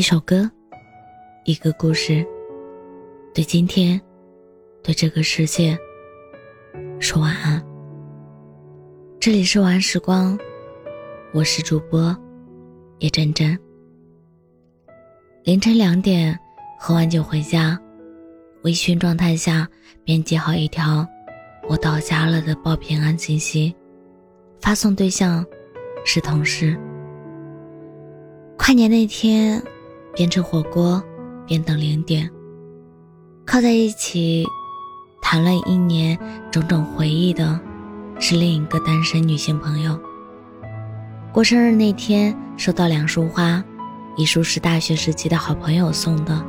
一首歌，一个故事，对今天，对这个世界，说晚安。这里是晚安时光，我是主播叶真真。凌晨两点喝完酒回家，微醺状态下编辑好一条“我到家了”的报平安信息，发送对象是同事。跨年那天。边吃火锅，边等零点，靠在一起谈了一年种种回忆的，是另一个单身女性朋友。过生日那天收到两束花，一束是大学时期的好朋友送的，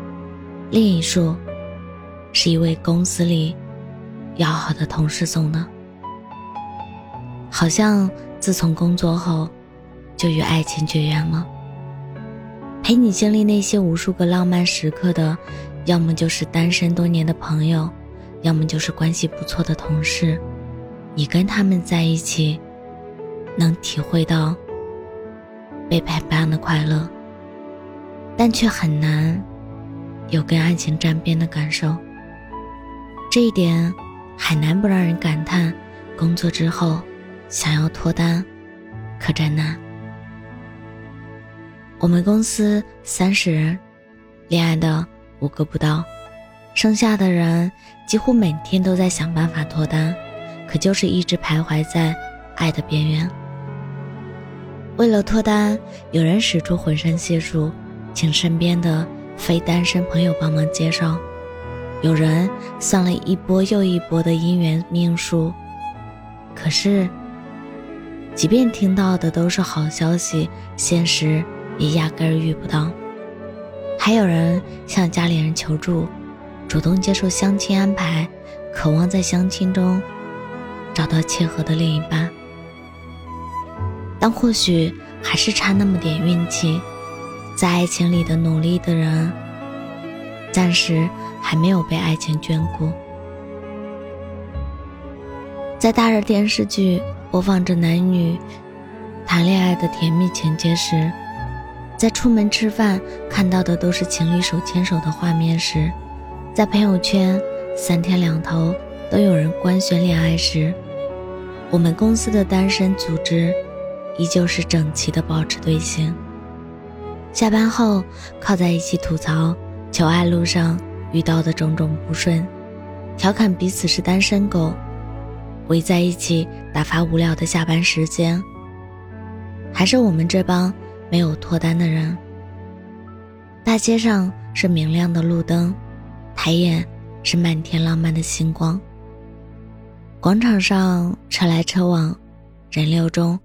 另一束是一位公司里要好的同事送的。好像自从工作后，就与爱情绝缘了。陪你经历那些无数个浪漫时刻的，要么就是单身多年的朋友，要么就是关系不错的同事。你跟他们在一起，能体会到被陪伴的快乐，但却很难有跟爱情沾边的感受。这一点，很难不让人感叹：工作之后，想要脱单，可真难。我们公司三十人，恋爱的五个不到，剩下的人几乎每天都在想办法脱单，可就是一直徘徊在爱的边缘。为了脱单，有人使出浑身解数，请身边的非单身朋友帮忙介绍；有人算了一波又一波的姻缘命数，可是，即便听到的都是好消息，现实。也压根儿遇不到。还有人向家里人求助，主动接受相亲安排，渴望在相亲中找到契合的另一半。但或许还是差那么点运气，在爱情里的努力的人，暂时还没有被爱情眷顾。在大热电视剧播放着男女谈恋爱的甜蜜情节时。在出门吃饭看到的都是情侣手牵手的画面时，在朋友圈三天两头都有人官宣恋爱时，我们公司的单身组织依旧是整齐的保持队形。下班后靠在一起吐槽求爱路上遇到的种种不顺，调侃彼此是单身狗，围在一起打发无聊的下班时间。还是我们这帮。没有脱单的人，大街上是明亮的路灯，抬眼是漫天浪漫的星光。广场上车来车往，人流中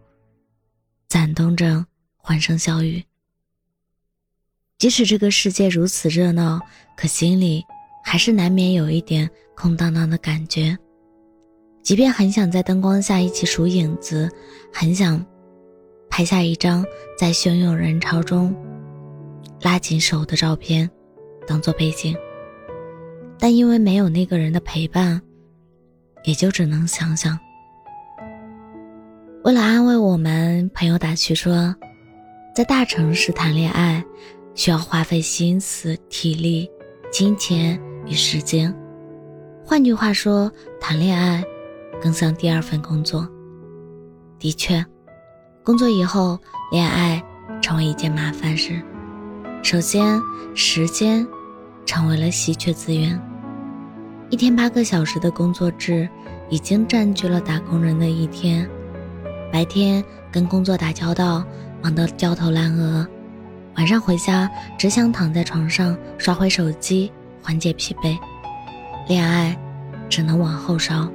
攒动着欢声笑语。即使这个世界如此热闹，可心里还是难免有一点空荡荡的感觉。即便很想在灯光下一起数影子，很想。拍下一张在汹涌人潮中拉紧手的照片，当做背景。但因为没有那个人的陪伴，也就只能想想。为了安慰我们，朋友打趣说，在大城市谈恋爱需要花费心思、体力、金钱与时间。换句话说，谈恋爱更像第二份工作。的确。工作以后，恋爱成为一件麻烦事。首先，时间成为了稀缺资源。一天八个小时的工作制已经占据了打工人的一天。白天跟工作打交道，忙得焦头烂额；晚上回家只想躺在床上刷会手机，缓解疲惫。恋爱只能往后稍。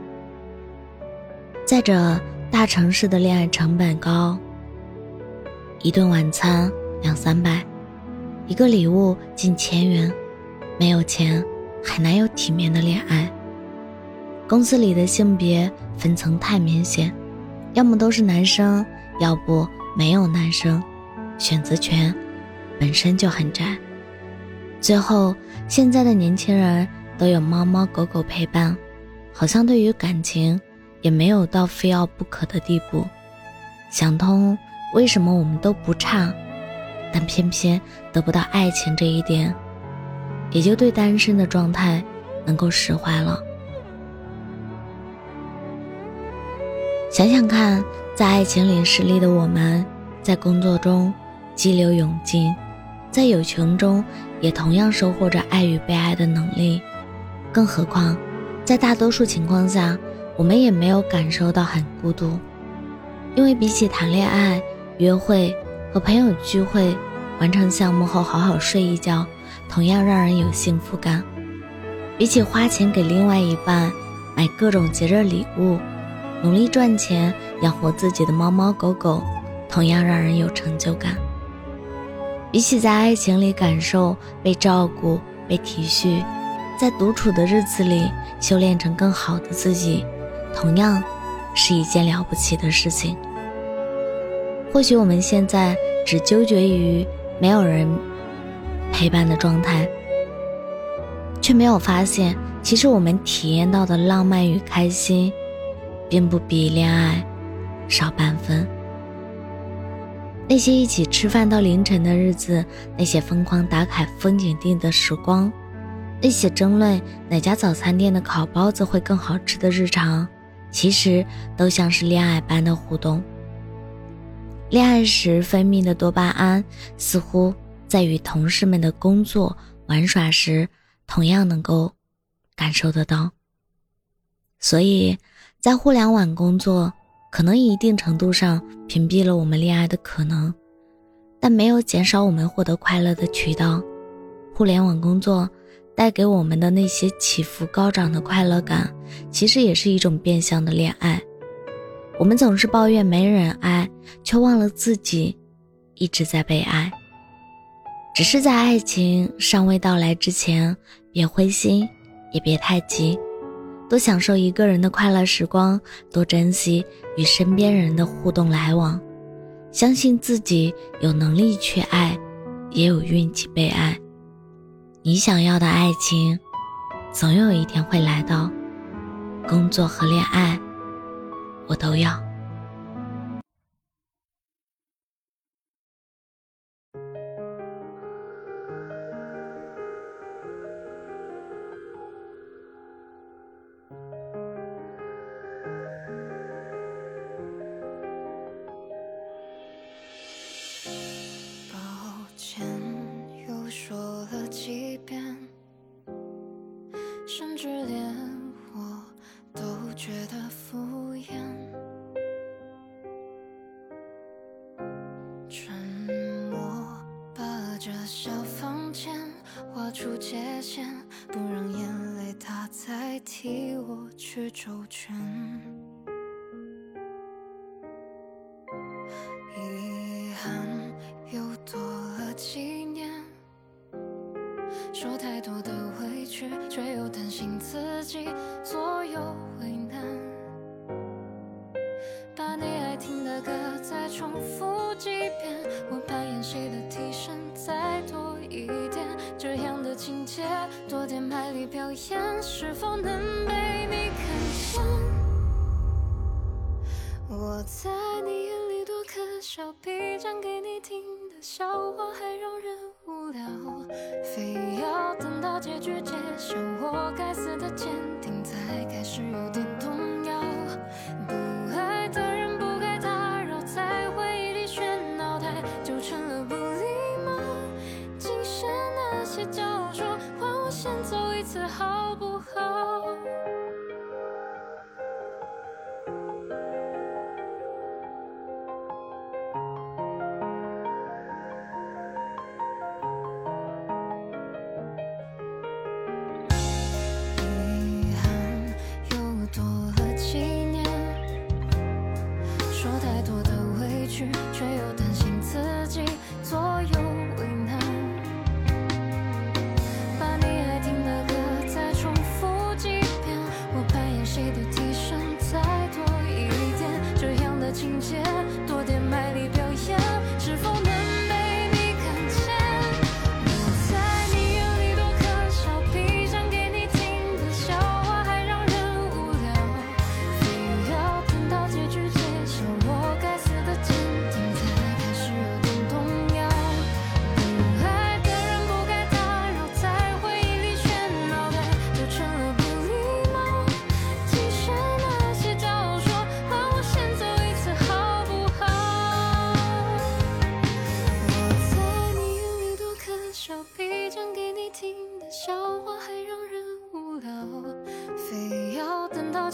再者，大城市的恋爱成本高，一顿晚餐两三百，一个礼物近千元，没有钱很难有体面的恋爱。公司里的性别分层太明显，要么都是男生，要不没有男生，选择权本身就很窄。最后，现在的年轻人都有猫猫狗狗陪伴，好像对于感情。也没有到非要不可的地步。想通为什么我们都不差，但偏偏得不到爱情这一点，也就对单身的状态能够释怀了。想想看，在爱情里失利的我们，在工作中激流勇进，在友情中也同样收获着爱与被爱的能力。更何况，在大多数情况下，我们也没有感受到很孤独，因为比起谈恋爱、约会和朋友聚会，完成项目后好好睡一觉，同样让人有幸福感；比起花钱给另外一半买各种节日礼物。努力赚钱养活自己的猫猫狗狗，同样让人有成就感。比起在爱情里感受被照顾、被体恤，在独处的日子里修炼成更好的自己，同样是一件了不起的事情。或许我们现在只纠结于没有人陪伴的状态，却没有发现，其实我们体验到的浪漫与开心。并不比恋爱少半分。那些一起吃饭到凌晨的日子，那些疯狂打卡风景地的时光，那些争论哪家早餐店的烤包子会更好吃的日常，其实都像是恋爱般的互动。恋爱时分泌的多巴胺，似乎在与同事们的工作玩耍时，同样能够感受得到。所以。在互联网工作，可能一定程度上屏蔽了我们恋爱的可能，但没有减少我们获得快乐的渠道。互联网工作带给我们的那些起伏高涨的快乐感，其实也是一种变相的恋爱。我们总是抱怨没人爱，却忘了自己一直在被爱。只是在爱情尚未到来之前，别灰心，也别太急。多享受一个人的快乐时光，多珍惜与身边人的互动来往，相信自己有能力去爱，也有运气被爱。你想要的爱情，总有一天会来到。工作和恋爱，我都要。小房间画出界限，不让眼泪它再替我去周全。遗憾又多了几年，说太多的委屈，却又担心自己左右为难。再重复几遍，我扮演谁的替身再多一点，这样的情节多点卖力表演，是否能被你看见？我在你眼里多可笑，比讲给你听的笑话还让人无聊，非要等到结局揭晓，我该死的坚定才开始有点动些交说，换我先走一次好不好？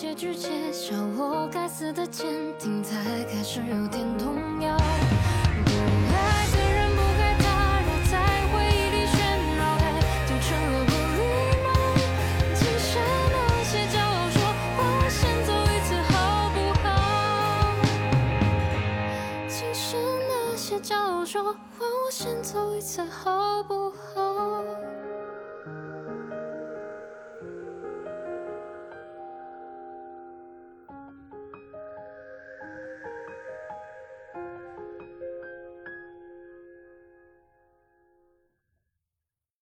结局揭晓，我该死的坚定才开始有点动摇。不爱的人不该打扰，在回忆里喧闹，该就成了不礼貌。其实那些骄傲说，换我先走一次好不好？其实那些骄傲说，换我先走一次好不好？